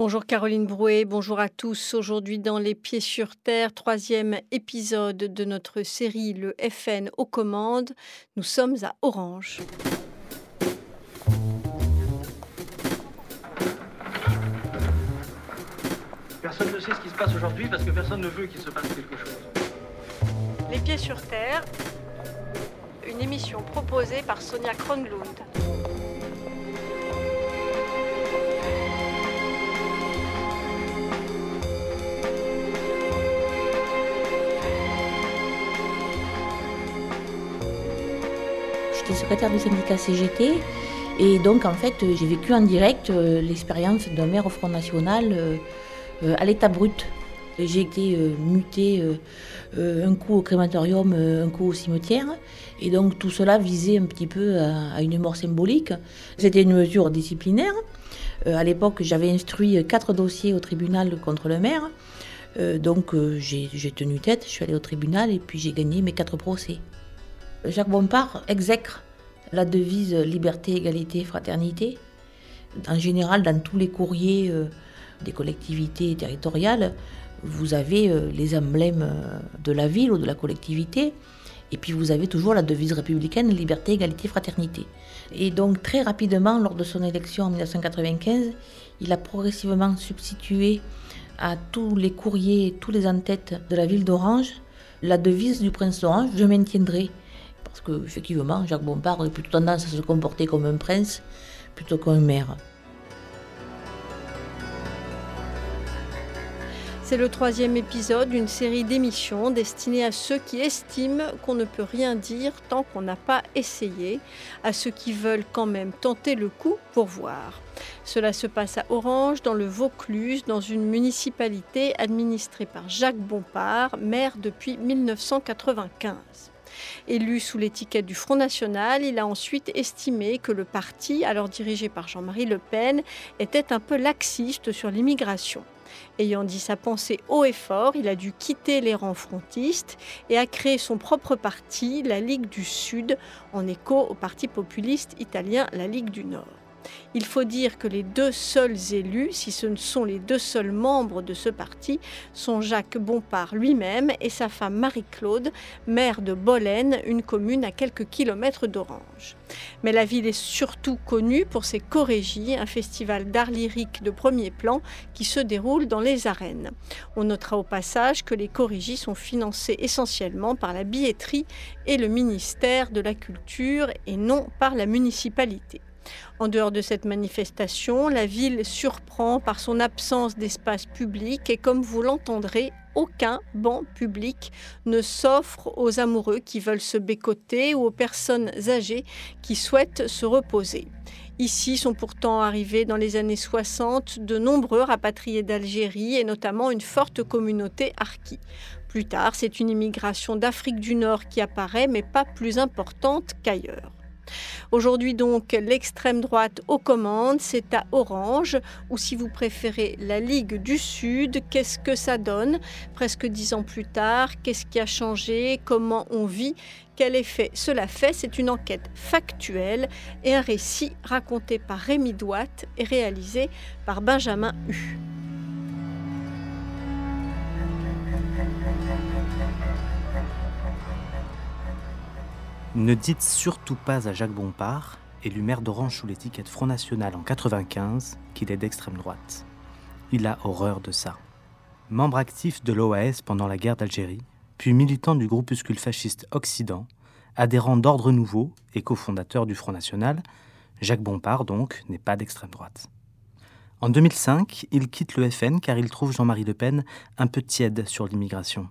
Bonjour Caroline Brouet, bonjour à tous. Aujourd'hui dans Les Pieds sur Terre, troisième épisode de notre série Le FN aux commandes, nous sommes à Orange. Personne ne sait ce qui se passe aujourd'hui parce que personne ne veut qu'il se passe quelque chose. Les Pieds sur Terre, une émission proposée par Sonia Kronlund. J'étais secrétaire du syndicat CGT et donc en fait j'ai vécu en direct euh, l'expérience d'un maire au Front National euh, euh, à l'état brut. J'ai été mutée un coup au crématorium, un coup au cimetière. Et donc tout cela visait un petit peu à, une mort symbolique. C'était une mesure disciplinaire. à l'époque, j'avais instruit quatre dossiers au tribunal contre le maire. donc j'ai tenu tête, je suis allée au tribunal et puis j'ai gagné mes quatre procès. Jacques Bompard exècre la devise liberté, égalité, fraternité. En général, dans tous les courriers euh, des collectivités territoriales, vous avez euh, les emblèmes euh, de la ville ou de la collectivité, et puis vous avez toujours la devise républicaine liberté, égalité, fraternité. Et donc très rapidement, lors de son élection en 1995, il a progressivement substitué à tous les courriers, tous les en-têtes de la ville d'Orange, la devise du prince d'Orange, je maintiendrai. Parce qu'effectivement, Jacques Bompard aurait plutôt tendance à se comporter comme un prince plutôt qu'un maire. C'est le troisième épisode d'une série d'émissions destinées à ceux qui estiment qu'on ne peut rien dire tant qu'on n'a pas essayé, à ceux qui veulent quand même tenter le coup pour voir. Cela se passe à Orange, dans le Vaucluse, dans une municipalité administrée par Jacques Bompard, maire depuis 1995. Élu sous l'étiquette du Front National, il a ensuite estimé que le parti, alors dirigé par Jean-Marie Le Pen, était un peu laxiste sur l'immigration. Ayant dit sa pensée haut et fort, il a dû quitter les rangs frontistes et a créé son propre parti, la Ligue du Sud, en écho au parti populiste italien, la Ligue du Nord. Il faut dire que les deux seuls élus, si ce ne sont les deux seuls membres de ce parti, sont Jacques Bompard lui-même et sa femme Marie-Claude, maire de Bolène, une commune à quelques kilomètres d'Orange. Mais la ville est surtout connue pour ses chorégies, un festival d'art lyrique de premier plan qui se déroule dans les arènes. On notera au passage que les chorégies sont financées essentiellement par la billetterie et le ministère de la Culture et non par la municipalité. En dehors de cette manifestation, la ville surprend par son absence d'espace public et comme vous l'entendrez, aucun banc public ne s'offre aux amoureux qui veulent se bécoter ou aux personnes âgées qui souhaitent se reposer. Ici sont pourtant arrivés dans les années 60 de nombreux rapatriés d'Algérie et notamment une forte communauté harki. Plus tard, c'est une immigration d'Afrique du Nord qui apparaît, mais pas plus importante qu'ailleurs. Aujourd'hui donc, l'extrême droite aux commandes, c'est à Orange, ou si vous préférez la Ligue du Sud, qu'est-ce que ça donne? Presque dix ans plus tard Qu'est-ce qui a changé? Comment on vit? Quel effet cela fait? C'est une enquête factuelle et un récit raconté par Rémi Douat et réalisé par Benjamin Hu. Ne dites surtout pas à Jacques Bompard, élu maire d'Orange sous l'étiquette Front National en 95, qu'il est d'extrême droite. Il a horreur de ça. Membre actif de l'OAS pendant la guerre d'Algérie, puis militant du groupuscule fasciste Occident, adhérent d'Ordre Nouveau et cofondateur du Front National, Jacques Bompard, donc, n'est pas d'extrême droite. En 2005, il quitte le FN car il trouve Jean-Marie Le Pen un peu tiède sur l'immigration.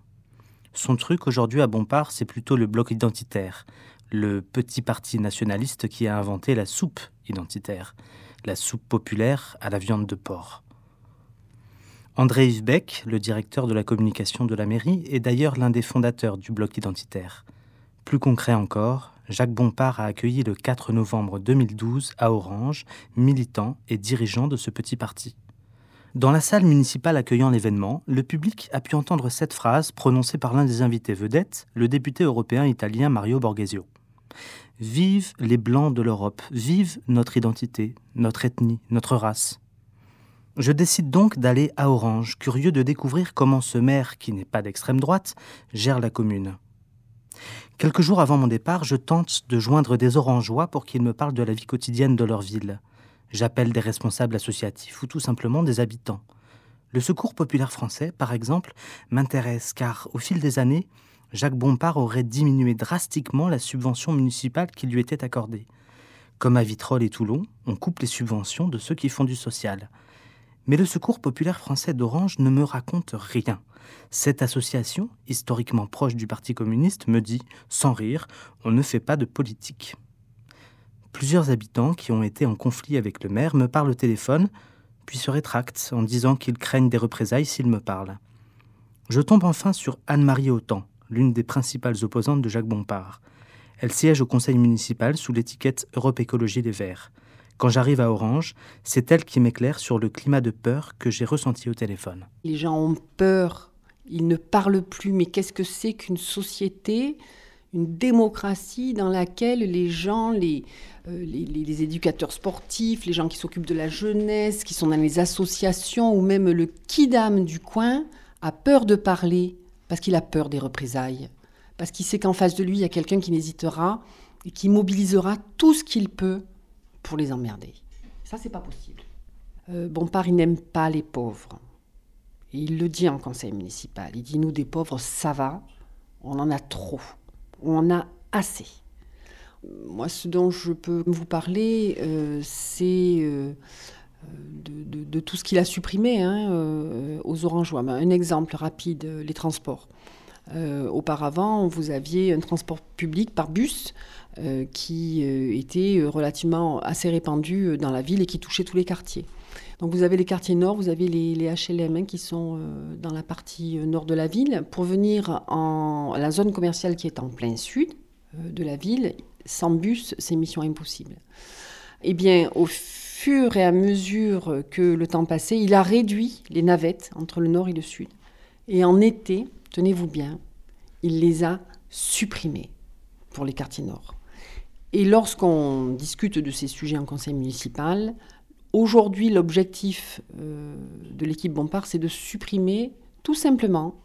Son truc aujourd'hui à Bompard, c'est plutôt le bloc identitaire, le petit parti nationaliste qui a inventé la soupe identitaire, la soupe populaire à la viande de porc. André Yves le directeur de la communication de la mairie, est d'ailleurs l'un des fondateurs du bloc identitaire. Plus concret encore, Jacques Bompard a accueilli le 4 novembre 2012 à Orange, militant et dirigeant de ce petit parti. Dans la salle municipale accueillant l'événement, le public a pu entendre cette phrase prononcée par l'un des invités vedettes, le député européen italien Mario Borghesio. Vive les Blancs de l'Europe, vive notre identité, notre ethnie, notre race. Je décide donc d'aller à Orange, curieux de découvrir comment ce maire, qui n'est pas d'extrême droite, gère la commune. Quelques jours avant mon départ, je tente de joindre des Orangeois pour qu'ils me parlent de la vie quotidienne de leur ville. J'appelle des responsables associatifs ou tout simplement des habitants. Le Secours populaire français, par exemple, m'intéresse car, au fil des années, Jacques Bompard aurait diminué drastiquement la subvention municipale qui lui était accordée. Comme à Vitrolles et Toulon, on coupe les subventions de ceux qui font du social. Mais le Secours populaire français d'Orange ne me raconte rien. Cette association, historiquement proche du Parti communiste, me dit, sans rire, on ne fait pas de politique. Plusieurs habitants qui ont été en conflit avec le maire me parlent au téléphone, puis se rétractent en disant qu'ils craignent des représailles s'ils me parlent. Je tombe enfin sur Anne-Marie Autant, l'une des principales opposantes de Jacques Bompard. Elle siège au conseil municipal sous l'étiquette Europe Écologie Les Verts. Quand j'arrive à Orange, c'est elle qui m'éclaire sur le climat de peur que j'ai ressenti au téléphone. Les gens ont peur, ils ne parlent plus, mais qu'est-ce que c'est qu'une société, une démocratie dans laquelle les gens, les, euh, les, les, éducateurs sportifs, les gens qui s'occupent de la jeunesse, qui sont dans les associations, ou même le kidam du coin, a peur de parler parce qu'il a peur des représailles, parce qu'il sait qu'en face de lui, il y a quelqu'un qui n'hésitera et qui mobilisera tout ce qu'il peut pour les emmerder. Ça, c'est pas possible. Euh, Bompard, il n'aime pas les pauvres. Et il le dit en conseil municipal. Il dit Nous, des pauvres, ça va. On en a trop. On en a assez. Moi, ce dont je peux vous parler, euh, c'est euh, de, de, tout ce qu'il a supprimé hein, euh, aux Orangeois. Un exemple rapide les transports. Euh, auparavant, vous aviez un transport public par bus euh, qui euh, était relativement assez répandu dans la ville et qui touchait tous les quartiers. Donc vous avez les quartiers nord, vous avez les, HLM qui sont dans la partie nord de la ville. Pour venir en la zone commerciale qui est en plein sud de la ville, sans bus, c'est mission impossible. Eh bien, au fur et à mesure que le temps passait, il a réduit les navettes entre le nord et le sud. Et en été, tenez-vous bien, il les a supprimés pour les quartiers nord. Et lorsqu'on discute de ces sujets en conseil municipal, aujourd'hui, l'objectif euh, de l'équipe Bompard, c'est de supprimer tout simplement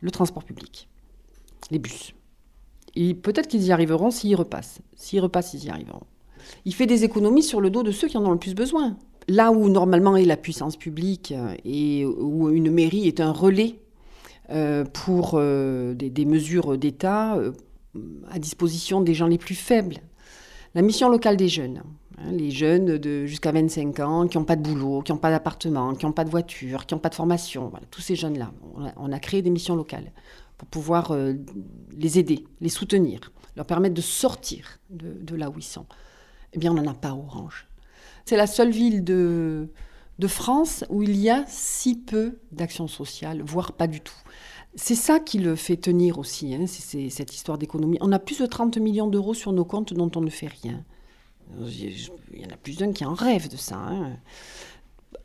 le transport public, les bus. Et peut-être qu'ils y arriveront s'ils repassent. S'ils repassent, ils y arriveront. Il fait des économies sur le dos de ceux qui en ont le plus besoin. Là où normalement est la puissance publique euh, et où une mairie est un relais euh, pour des, mesures d'État à disposition des gens les plus faibles. La mission locale des jeunes, les jeunes de jusqu'à 25 ans qui n'ont pas de boulot, qui n'ont pas d'appartement, qui n'ont pas de voiture, qui n'ont pas de formation, voilà, tous ces jeunes-là, on, a, créé des missions locales pour pouvoir euh, les aider, les soutenir, leur permettre de sortir de, là où ils sont. Eh bien, on n'en a pas Orange. C'est la seule ville de, de France où il y a si peu d'actions sociales, voire pas du tout. C'est ça qui le fait tenir aussi, hein, c'est cette histoire d'économie. On a plus de 30 millions d'euros sur nos comptes dont on ne fait rien. Il y en a plus d'un qui en rêve de ça. Hein.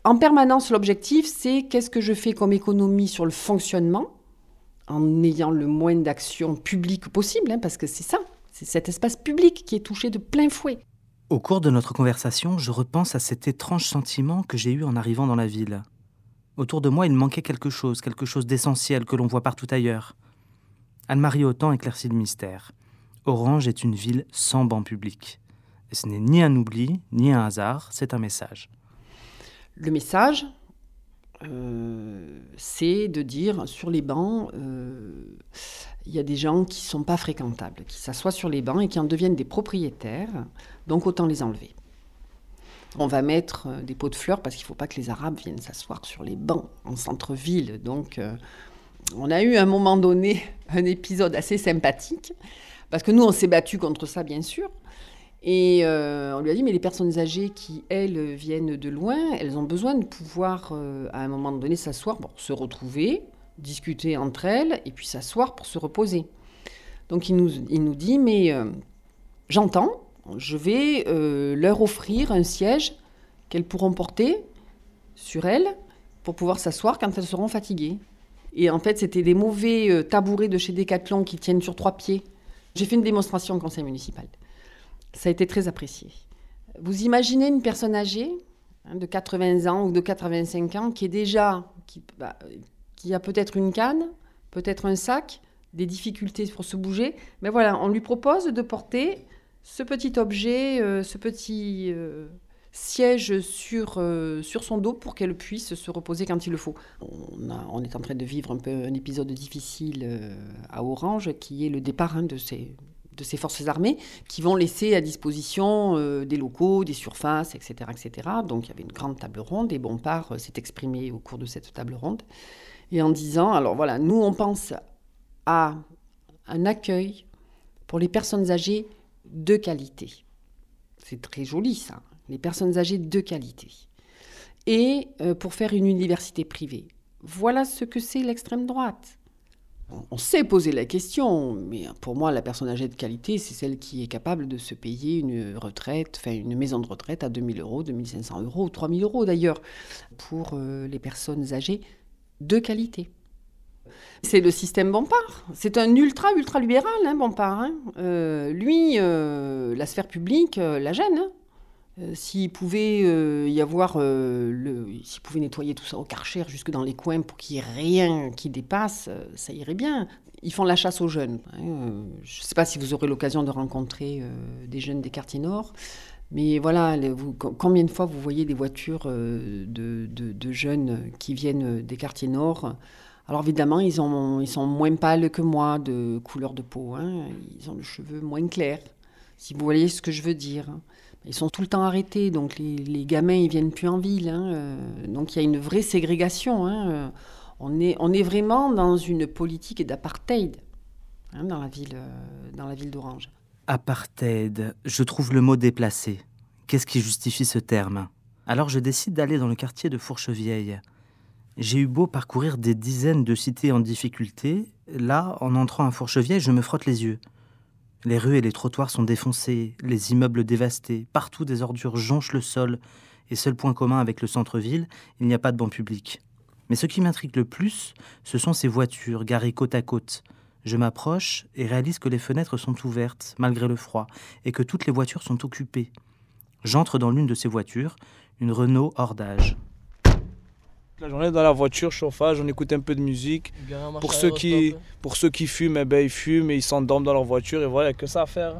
En permanence, l'objectif, c'est qu'est-ce que je fais comme économie sur le fonctionnement, en ayant le moins d'actions publiques possible, hein, parce que c'est ça, c'est cet espace public qui est touché de plein fouet. Au cours de notre conversation, je repense à cet étrange sentiment que j'ai eu en arrivant dans la ville. Autour de moi, il manquait quelque chose, quelque chose d'essentiel que l'on voit partout ailleurs. Anne-Marie Autant éclaircit le mystère. Orange est une ville sans banc public. Et ce n'est ni un oubli, ni un hasard, c'est un message. Le message, euh, c'est de dire sur les bancs, euh, il y a des gens qui ne sont pas fréquentables, qui s'assoient sur les bancs et qui en deviennent des propriétaires, donc autant les enlever. On va mettre euh, des pots de fleurs parce qu'il ne faut pas que les Arabes viennent s'asseoir sur les bancs en centre-ville. Donc, on a eu à un moment donné un épisode assez sympathique parce que nous, on s'est battu contre ça, bien sûr. Et euh, on lui a dit, mais les personnes âgées qui, elles, viennent de loin, elles ont besoin de pouvoir, euh, à un moment donné, s'asseoir, bon, se retrouver, discuter entre elles, et puis s'asseoir pour se reposer. Donc il nous, il nous dit, mais euh, j'entends, je vais leur offrir un siège qu'elles pourront porter sur elles pour pouvoir s'asseoir quand elles seront fatiguées. Et en fait, c'était des mauvais tabourets de chez Decathlon qui tiennent sur trois pieds. J'ai fait une démonstration au conseil municipal. Ça a été très apprécié. Vous imaginez une personne âgée hein, de 80 ans ou de 85 ans qui est déjà, qui, bah, qui a peut-être une canne, peut-être un sac, des difficultés pour se bouger. Mais voilà, on lui propose de porter ce petit objet, euh, ce petit euh, siège sur, euh, sur son dos pour qu'elle puisse se reposer quand il le faut. On, est en train de vivre un peu un épisode difficile à Orange, qui est le départ hein, de ces de ces forces armées qui vont laisser à disposition euh, des locaux, des surfaces, etc., etc. Donc il y avait une grande table ronde et Bompard euh, s'est exprimé au cours de cette table ronde et en disant, alors voilà, nous on pense à un accueil pour les personnes âgées de qualité. C'est très joli ça, les personnes âgées de qualité. Et euh, pour faire une université privée. Voilà ce que c'est l'extrême droite. On- sait poser la question, mais pour moi, la personne âgée de qualité, c'est celle qui est capable de se payer une retraite, enfin une maison de retraite à 2000 euros, 2500 euros, ou 3000 euros d'ailleurs, pour euh, les personnes âgées de qualité. C'est le système Bompard. C'est un ultra, ultra libéral, hein, Bompard. hein. Euh, lui, euh, la sphère publique la gêne. hein. Euh, S'il pouvait euh, y avoir, euh, s'il pouvait nettoyer tout ça au karcher jusque dans les coins pour qu'il n'y ait rien qui dépasse, euh, ça irait bien. Ils font la chasse aux jeunes. hein. Je ne sais pas si vous aurez l'occasion de rencontrer des jeunes des quartiers nord. Mais voilà, combien de fois vous voyez des voitures de, jeunes qui viennent des quartiers nord? Alors évidemment, ils, ont, ils sont moins pâles que moi de couleur de peau. hein. Ils ont le cheveu moins clair, si vous voyez ce que je veux dire. Ils sont tout le temps arrêtés, donc les, gamins, ils viennent plus en ville. hein. Euh, Donc il y a une vraie ségrégation. hein. Euh, On, est, on est vraiment dans une politique d'apartheid hein, dans la ville, euh, dans la ville d'Orange. Apartheid, je trouve le mot déplacé. Qu'est-ce qui justifie ce terme? Alors je décide d'aller dans le quartier de Fourchevieille. J'ai eu beau parcourir des dizaines de cités en difficulté, là, en entrant à Fourchevieille, je me frotte les yeux. Les rues et les trottoirs sont défoncés, les immeubles dévastés, partout des ordures jonchent le sol, et seul point commun avec le centre-ville, il n'y a pas de banc public. Mais ce qui m'intrigue le plus, ce sont ces voitures garées côte à côte. Je m'approche et réalise que les fenêtres sont ouvertes, malgré le froid, et que toutes les voitures sont occupées. J'entre dans l'une de ces voitures, une Renault hors d'âge. La journée dans la voiture, chauffage, on écoute un peu de musique. Pour ceux qui, pour ceux qui fument, eh ben, ils fument et ils s'endorment dans leur voiture et voilà, que ça à faire.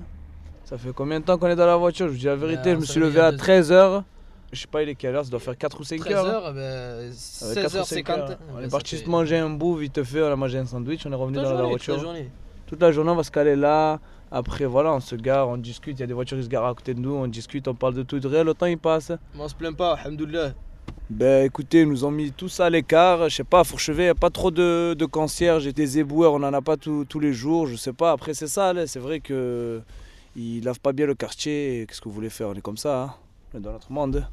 Ça fait combien de temps qu'on est dans la voiture? Je vous dis la vérité, Ben, je me suis levé à à 13h. Je sais pas, il est quelle heure? Ça doit faire 4 ou 5 13 heures. hein. heures, ben, Ouais, 4 ou 5 16h50. heures. On est parti se manger un bout vite fait, on a mangé un sandwich, on est revenu dans la journée, toute la voiture. journée. Toute la journée, on va se caler là. Après, voilà, on se gare, on discute. Il y a des voitures qui se garent à côté de nous, on discute, on parle de tout. De rien, le temps il passe. Mais on se plaint pas, alhamdoulilah. Ben écoutez, ils nous ont mis tout ça à l'écart. Je sais pas, à Fourchevet, il n'y a pas trop de, de concierges et des éboueurs, on n'en a pas tous- tous les jours. Je sais pas, après c'est ça, c'est vrai que ils lavent pas bien le quartier. Qu'est-ce que vous voulez faire? On est comme ça, hein. on est dans notre monde.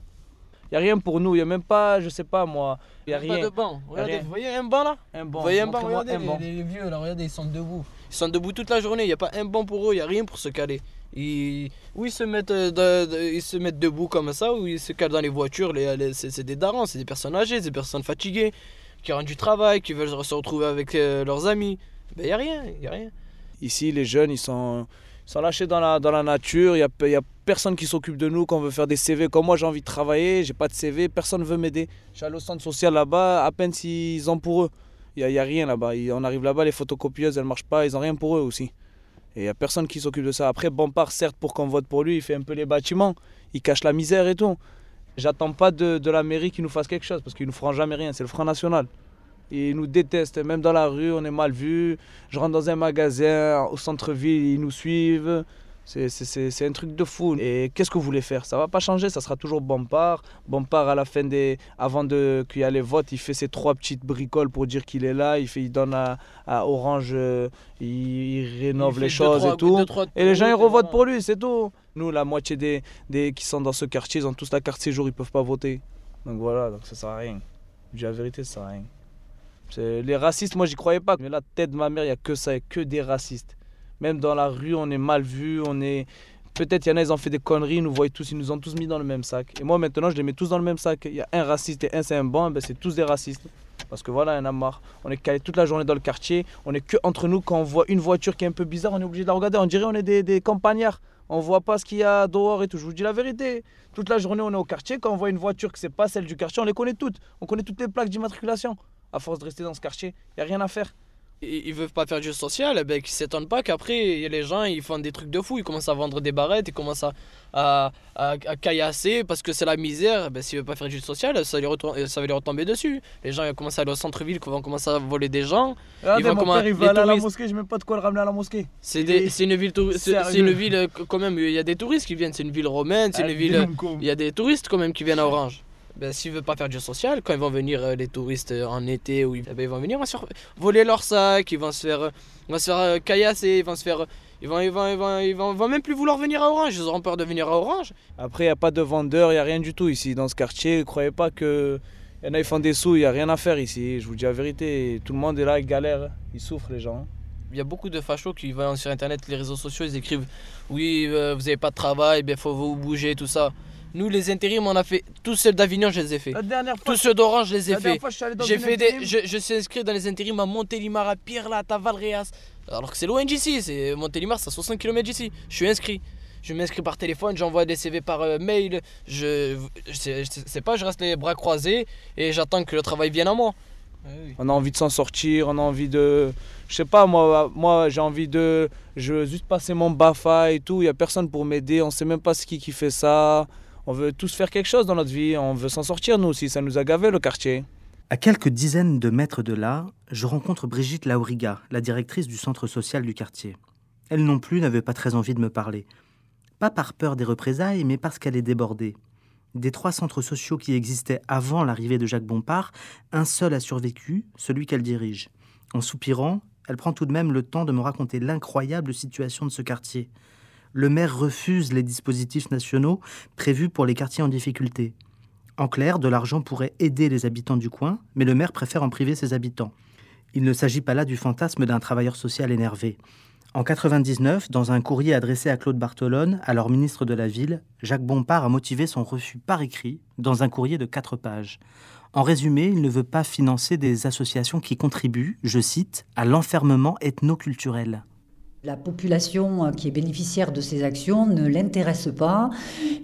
Il n'y a rien pour nous, il n'y a même pas, je sais pas moi, il n'y a Pas rien. de banc. Regardez, vous voyez un banc là? Un banc, Vous voyez un banc, regardez, un les, banc. les vieux là, regardez, ils sont debout. Ils sont debout toute la journée, il n'y a pas un banc pour eux, il n'y a rien pour se caler. Ils, ou ils se, mettent, euh, ils se mettent debout comme ça, ou ils se calent dans les voitures. Les, les- c'est des darons, c'est des personnes âgées, des personnes fatiguées, qui rentrent du travail, qui veulent se retrouver avec euh, leurs amis. Ben il n'y a rien, il a rien. Ici, les jeunes, ils sont, lâchés dans la, nature. Il n'y a, y a personne qui s'occupe de nous quand on veut faire des CV. Comme moi, j'ai envie de travailler, j'ai pas de CV, personne ne veut m'aider. Je suis allé au centre social là-bas, à peine s'ils ont pour eux. Il n'y a, rien là-bas. On arrive là-bas, les photocopieuses, elles ne marchent pas, ils n'ont rien pour eux aussi. Et il n'y a personne qui s'occupe de ça. Après, Bompard, certes, pour qu'on vote pour lui, il fait un peu les bâtiments, il cache la misère et tout. J'attends pas de, de la mairie qu'il nous fasse quelque chose, parce qu'ils nous feront jamais rien. C'est le Front National. Ils nous détestent, même dans la rue, on est mal vu. Je rentre dans un magasin au centre-ville, ils nous suivent. C'est- C'est c'est- c'est un truc de fou. Et qu'est-ce que vous voulez faire? Ça va pas changer, ça sera toujours Bompard. Bompard, à la fin des. Avant de- qu'il y ait les votes, il fait ses trois petites bricoles pour dire qu'il est là. Il, fait, il donne à, à Orange, euh, il, il rénove Il les choses et tout. deux, trois Et les gens, ils revotent pour lui, c'est tout. Nous, la moitié des, des qui sont dans ce quartier, ils ont tous la carte séjour, ils peuvent pas voter. Donc voilà, donc ça sert à rien. Je dis la vérité, ça sert à rien. Les racistes, moi, j'y croyais pas. Mais la tête de ma mère, il y a que ça, y a que des racistes. Même dans la rue, on est mal vu, on est... Peut-être il y en a, ils ont fait des conneries, ils nous voient tous, ils nous ont tous mis dans le même sac. Et moi, maintenant, je les mets tous dans le même sac. Il y a un raciste et un c'est un bon, ben, c'est tous des racistes. Parce que voilà, il y en a marre. On est calé toute la journée dans le quartier. On est que entre nous. Quand on voit une voiture qui est un peu bizarre, on est obligé de la regarder. On dirait on est des, des campagnards. On voit pas ce qu'il y a dehors et tout. Je vous dis la vérité. Toute la journée, on est au quartier. Quand on voit une voiture que c'est pas celle du quartier, on les connaît toutes. On connaît toutes les plaques d'immatriculation. À force de rester dans ce quartier, il y a rien à faire ils veulent pas faire du social, ben, ils s'étonnent pas qu'après, les gens ils font des trucs de fou, ils commencent à vendre des barrettes, ils commencent à, à, à, caillasser parce que c'est la misère. Ben, S'ils veulent pas faire du social, ça, ça va les retomber dessus. Les gens ils vont commencer à aller au centre-ville, ils vont commencer à voler des gens. ils vont mon père, il aller à la mosquée, je même pas de quoi le ramener à la mosquée. C'est une ville, c'est une ville euh, quand même, il y a des touristes qui viennent, c'est une ville romaine, c'est une ville, il y a des touristes quand même qui viennent à Orange ben, s'ils ne veulent pas faire du social, quand ils vont venir euh, les touristes euh, en été, ou, ben, ils vont venir voler leurs sacs, ils vont se faire, ils vont se faire euh, caillasser, ils vont se faire... Ils vont, ils, vont, ils, vont, ils, vont, même plus vouloir venir à Orange, ils auront peur de venir à Orange. Après, il n'y a pas de vendeurs, il n'y a rien du tout ici dans ce quartier. Ne croyez pas que. Il y en a, ils font des sous, il n'y a rien à faire ici. Je vous dis la vérité, tout le monde est là, il galère, ils souffrent les gens. Il y a beaucoup de fachos qui vont sur internet, les réseaux sociaux, ils écrivent Oui, vous n'avez pas de travail, il ben, faut vous bouger, tout ça. Nous, les intérims, on a fait. Tous ceux d'Avignon, je les ai fait. tous ceux d'Orange, je les ai fait. J'ai fait des. Je, suis inscrit dans les intérims à Montélimar, à Pirlat, à Valréas. Alors que c'est loin d'ici. C'est Montélimar, c'est à 60 km d'ici. Je suis inscrit. Je m'inscris par téléphone, j'envoie des CV par euh, mail. Je, je, sais pas, je reste les bras croisés et j'attends que le travail vienne à moi. Ah on a envie de s'en sortir, on a envie de. Je sais pas, moi, moi j'ai envie de. Je veux juste passer mon BAFA et tout. Il y a personne pour m'aider. On sait même pas ce qui, qui fait ça. On veut tous faire quelque chose dans notre vie, on veut s'en sortir nous aussi, ça nous a le quartier. À quelques dizaines de mètres de là, je rencontre Brigitte Lauriga, la directrice du centre social du quartier. Elle non plus n'avait pas très envie de me parler. Pas par peur des représailles, mais parce qu'elle est débordée. Des trois centres sociaux qui existaient avant l'arrivée de Jacques Bompard, un seul a survécu, celui qu'elle dirige. En soupirant, elle prend tout de même le temps de me raconter l'incroyable situation de ce quartier le maire refuse les dispositifs nationaux prévus pour les quartiers en difficulté. En clair, de l'argent pourrait aider les habitants du coin, mais le maire préfère en priver ses habitants. Il ne s'agit pas là du fantasme d'un travailleur social énervé. En 99, dans un courrier adressé à Claude Bartolone, alors ministre de la Ville, Jacques Bompard a motivé son refus par écrit dans un courrier de quatre pages. En résumé, il ne veut pas financer des associations qui contribuent, je cite, à l'enfermement ethno-culturel. La population euh, qui est bénéficiaire de ces actions ne l'intéresse pas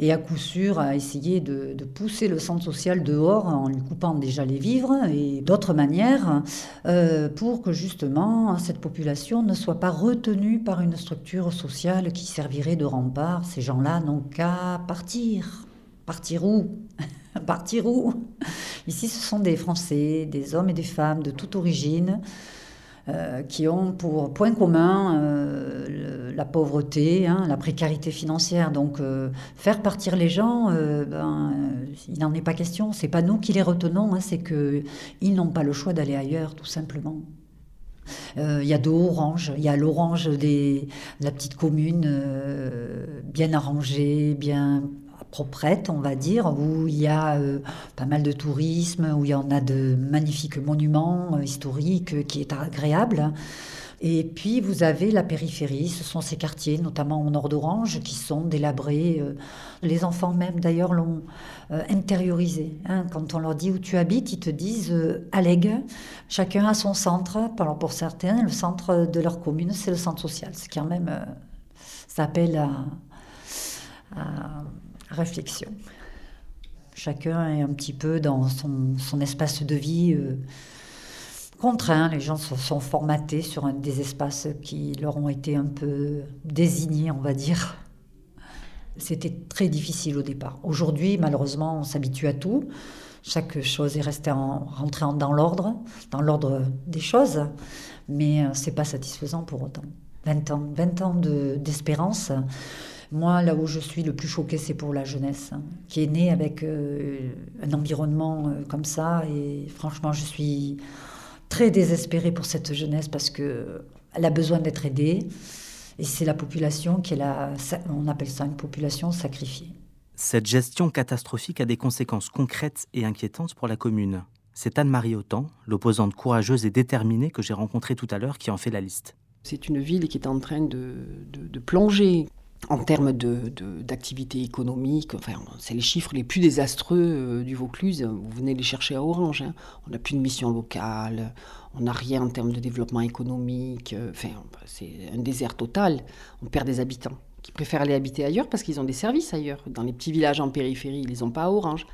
et à coup sûr a essayé de, pousser le centre social dehors en lui coupant déjà les vivres et d'autres manières euh, pour que justement cette population ne soit pas retenue par une structure sociale qui servirait de rempart. Ces gens-là n'ont qu'à partir. Partir où? Partir où? Ici, ce sont des Français, des hommes et des femmes de toute origine euh, qui ont pour point commun euh, la pauvreté, hein, la précarité financière. Donc euh, faire partir les gens, ben, il n'en est pas question. C'est pas nous qui les retenons, hein, c'est qu'ils n'ont pas le choix d'aller ailleurs, tout simplement. Il y a deux oranges, il y a l'orange de la petite commune, bien arrangée, bien proprette, on va dire, où il y a euh, pas mal de tourisme, où il y en a de magnifiques monuments euh, historiques euh, qui est agréable. Et puis vous avez la périphérie, ce sont ces quartiers, notamment au nord d'Orange, qui sont délabrés. Les enfants même d'ailleurs l'ont intériorisé. Hein. Quand on leur dit où tu habites, ils te disent Allègue, chacun a son centre. Alors pour certains, le centre de leur commune, c'est le centre social, ce qui quand même s'appelle à réflexion. Chacun est un petit peu dans son, espace de vie euh, contraint. Les gens sont, formatés sur des espaces qui leur ont été un peu désignés, on va dire. C'était très difficile au départ. Aujourd'hui, malheureusement, on s'habitue à tout. Chaque chose est restée en, rentrée dans l'ordre, dans l'ordre des choses, mais euh, c'est pas satisfaisant pour autant. 20 ans, 20 ans d'espérance. Moi, là où je suis le plus choquée, c'est pour la jeunesse, hein, qui est née avec euh, un environnement euh, comme ça. Et franchement, je suis très désespérée pour cette jeunesse parce qu'elle a besoin d'être aidée. Et c'est la population qui est la, on appelle ça une population sacrifiée. Cette gestion catastrophique a des conséquences concrètes et inquiétantes pour la commune. C'est Anne-Marie Autant, l'opposante courageuse et déterminée que j'ai rencontrée tout à l'heure, qui en fait la liste. C'est une ville qui est en train de, de plonger en termes d'activité de, économique, enfin, c'est les chiffres les plus désastreux euh, du Vaucluse. Vous venez les chercher à Orange. Hein. On n'a plus de mission locale, on n'a rien en termes de développement économique. Euh, enfin, c'est un désert total. On perd des habitants qui préfèrent aller habiter ailleurs parce qu'ils ont des services ailleurs. Dans les petits villages en périphérie, ils les ont pas à Orange.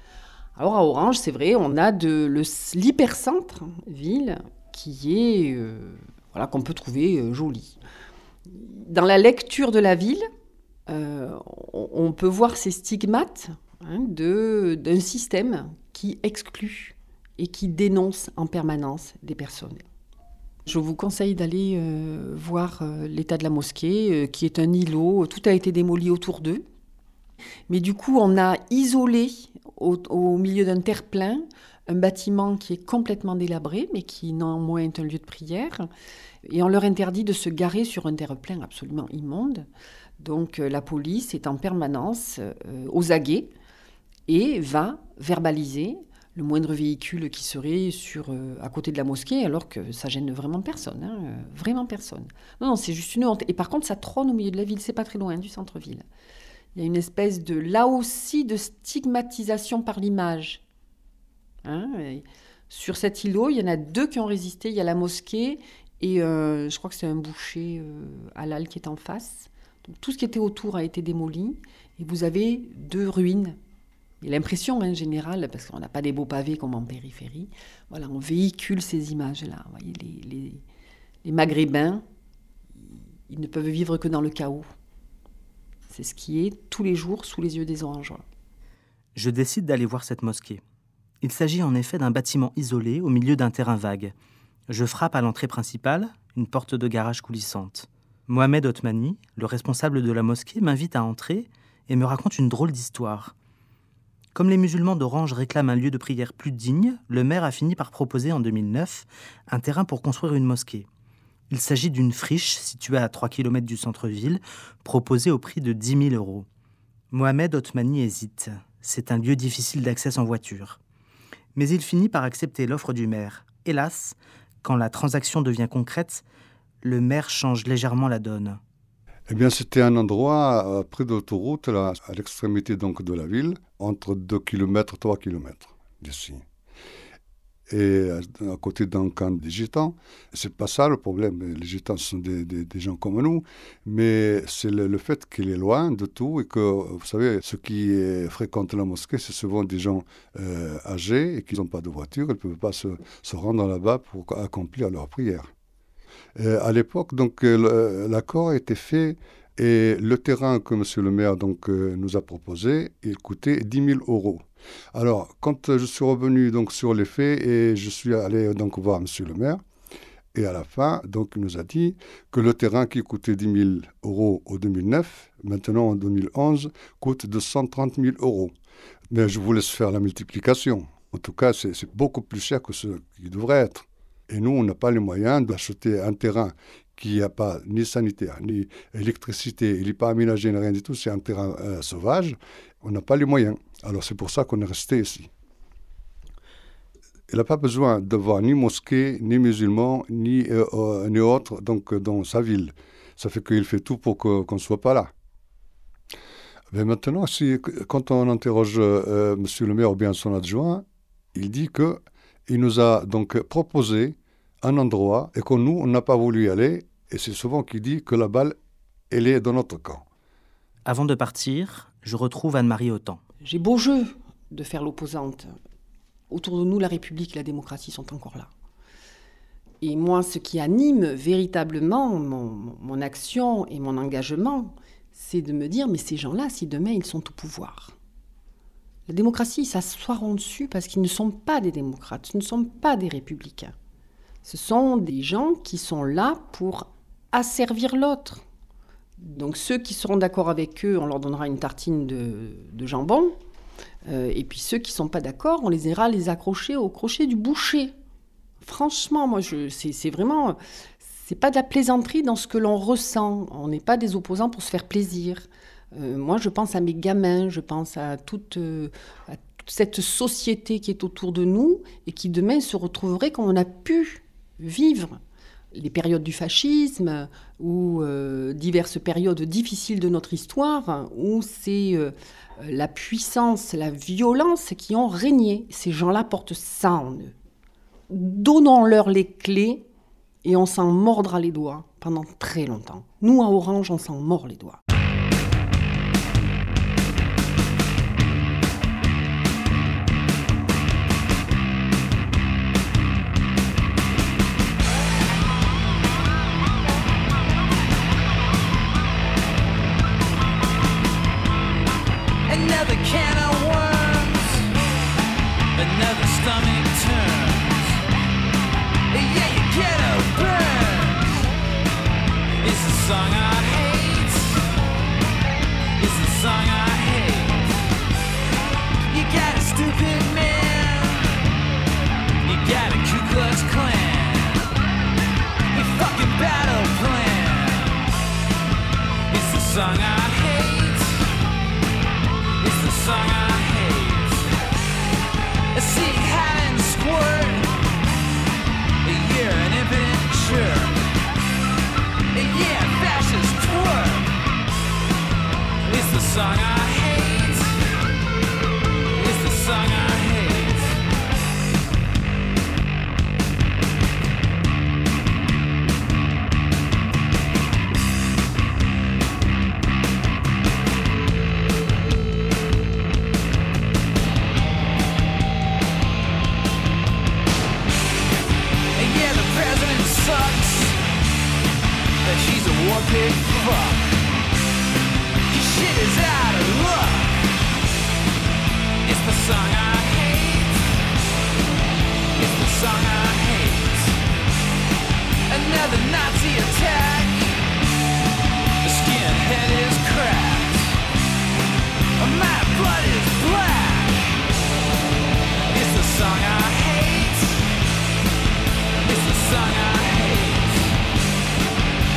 Alors à Orange, c'est vrai, on a de l'hypercentre ville qui est euh, voilà qu'on peut trouver joli. Dans la lecture de la ville, on, peut voir ces stigmates hein, d'un système qui exclut et qui dénonce en permanence des personnes. Je vous conseille d'aller euh, voir euh, l'état de la mosquée, euh, qui est un îlot. Tout a été démoli autour d'eux. Mais du coup, on a isolé au, milieu d'un terre-plein un bâtiment qui est complètement délabré, mais qui néanmoins est un lieu de prière. Et on leur interdit de se garer sur un terre-plein absolument immonde. Donc la police est en permanence aux aguets et va verbaliser le moindre véhicule qui serait sur, euh, à côté de la mosquée, alors que ça gêne vraiment personne, hein, euh, vraiment personne. Non, non, c'est juste une honte. Et par contre, ça trône au milieu de la ville, c'est pas très loin du centre-ville. Il y a une espèce de, là aussi, de stigmatisation par l'image. Hein, sur cet îlot, il y en a deux qui ont résisté. Il y a la mosquée et euh, je crois que c'est un boucher halal qui est en face. Tout ce qui était autour a été démoli et vous avez deux ruines l'impression en général, parce qu'on n'a pas des beaux pavés comme en périphérie, voilà, on véhicule ces images-là. Voyez, les, les, Maghrébins, ils ne peuvent vivre que dans le chaos. C'est ce qui est tous les jours sous les yeux des anges. Je décide d'aller voir cette mosquée. Il s'agit en effet d'un bâtiment isolé au milieu d'un terrain vague. Je frappe à l'entrée principale, une porte de garage coulissante. Mohamed Otmani, le responsable de la mosquée, m'invite à entrer et me raconte une drôle d'histoire. Comme les musulmans d'Orange réclament un lieu de prière plus digne, le maire a fini par proposer en 2009 un terrain pour construire une mosquée. Il s'agit d'une friche située à 3 km du centre-ville, proposée au prix de 10 000 euros. Mohamed Otmani hésite. C'est un lieu difficile d'accès en voiture. Mais il finit par accepter l'offre du maire. Hélas, quand la transaction devient concrète, le maire change légèrement la donne. Eh bien, c'était un endroit euh, près de l'autoroute, à l'extrémité donc de la ville, entre 2 km, 3 km d'ici. Et euh, à côté d'un camp des gitans, c'est pas ça le problème. Les gitans sont des, gens comme nous, mais c'est le, fait qu'il est loin de tout et que, vous savez, ceux qui fréquentent la mosquée, c'est souvent des gens euh, âgés et qui n'ont pas de voiture, ils ne peuvent pas se, se rendre là-bas pour accomplir leur prière. Euh, à l'époque, donc, euh, l'accord a été fait et le terrain que M. le maire donc, euh, nous a proposé, il coûtait 10 000 euros. Alors, quand je suis revenu donc, sur les faits et je suis allé donc, voir M. le maire, et à la fin, donc, il nous a dit que le terrain qui coûtait 10 000 euros en 2009, maintenant en 2011, coûte 230 000 euros. Mais je vous laisse faire la multiplication. En tout cas, c'est beaucoup plus cher que ce qui devrait être. Et nous, on n'a pas les moyens d'acheter un terrain qui n'a pas ni sanitaire, ni électricité, il n'est pas aménagé, rien du tout, c'est un terrain euh, sauvage. On n'a pas les moyens. Alors c'est pour ça qu'on est resté ici. Il n'a pas besoin de voir ni mosquée, ni musulmans, ni, euh, euh, ni autres donc, dans sa ville. Ça fait qu'il fait tout pour qu'on ne soit pas là. Mais maintenant, quand on interroge Monsieur le maire ou bien son adjoint, il dit que il nous a donc proposé un endroit et que nous, on n'a pas voulu y aller. Et c'est souvent qu'il dit que la balle, elle est dans notre camp. Avant de partir, je retrouve Anne-Marie Autant. J'ai beau jeu de faire l'opposante. Autour de nous, la République et la démocratie sont encore là. Et moi, ce qui anime véritablement mon, mon action et mon engagement, c'est de me dire, mais ces gens-là, si demain ils sont au pouvoir, la démocratie, ils s'assoiront dessus parce qu'ils ne sont pas des démocrates, ce ne sont pas des républicains. Ce sont des gens qui sont là pour asservir l'autre. Donc ceux qui seront d'accord avec eux, on leur donnera une tartine de, jambon. Euh, et puis ceux qui ne sont pas d'accord, on les ira les accrocher au crochet du boucher. Franchement, moi, c'est vraiment... C'est pas de la plaisanterie dans ce que l'on ressent. On n'est pas des opposants pour se faire plaisir. Euh, moi, je pense à mes gamins, je pense à toute, euh, cette société qui est autour de nous et qui demain se retrouverait comme on a pu vivre les périodes du fascisme ou euh, diverses périodes difficiles de notre histoire où c'est la puissance, la violence qui ont régné. Ces gens-là portent ça en eux. Donnons-leur les clés et on s'en mordra les doigts pendant très longtemps. Nous, à Orange, on s'en mord les doigts. A war pig fuck. Your shit is out of luck. It's the song I hate. It's the song I hate. Another Nazi attack. The skinhead is cracked. My blood is black. It's the song I hate. It's the song I hate.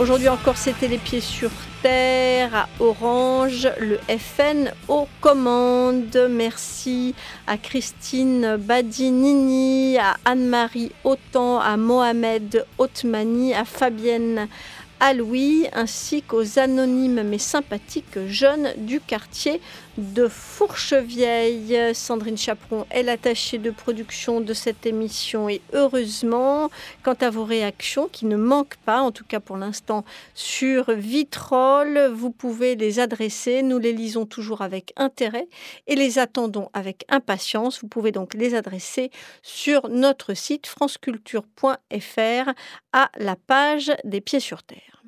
Aujourd'hui encore, c'était les pieds sur terre à Orange, le FN aux commandes. Merci à Christine Badinini, à Anne-Marie Autant, à Mohamed Otmani, à Fabienne à ainsi qu'aux anonymes mais sympathiques jeunes du quartier de Fourchevieille. Sandrine Chaperon est l'attachée de production de cette émission et heureusement, quant à vos réactions qui ne manquent pas, en tout cas pour l'instant, sur Vitrolles, vous pouvez les adresser. Nous les lisons toujours avec intérêt et les attendons avec impatience. Vous pouvez donc les adresser sur notre site franceculture.fr à la page des pieds sur terre.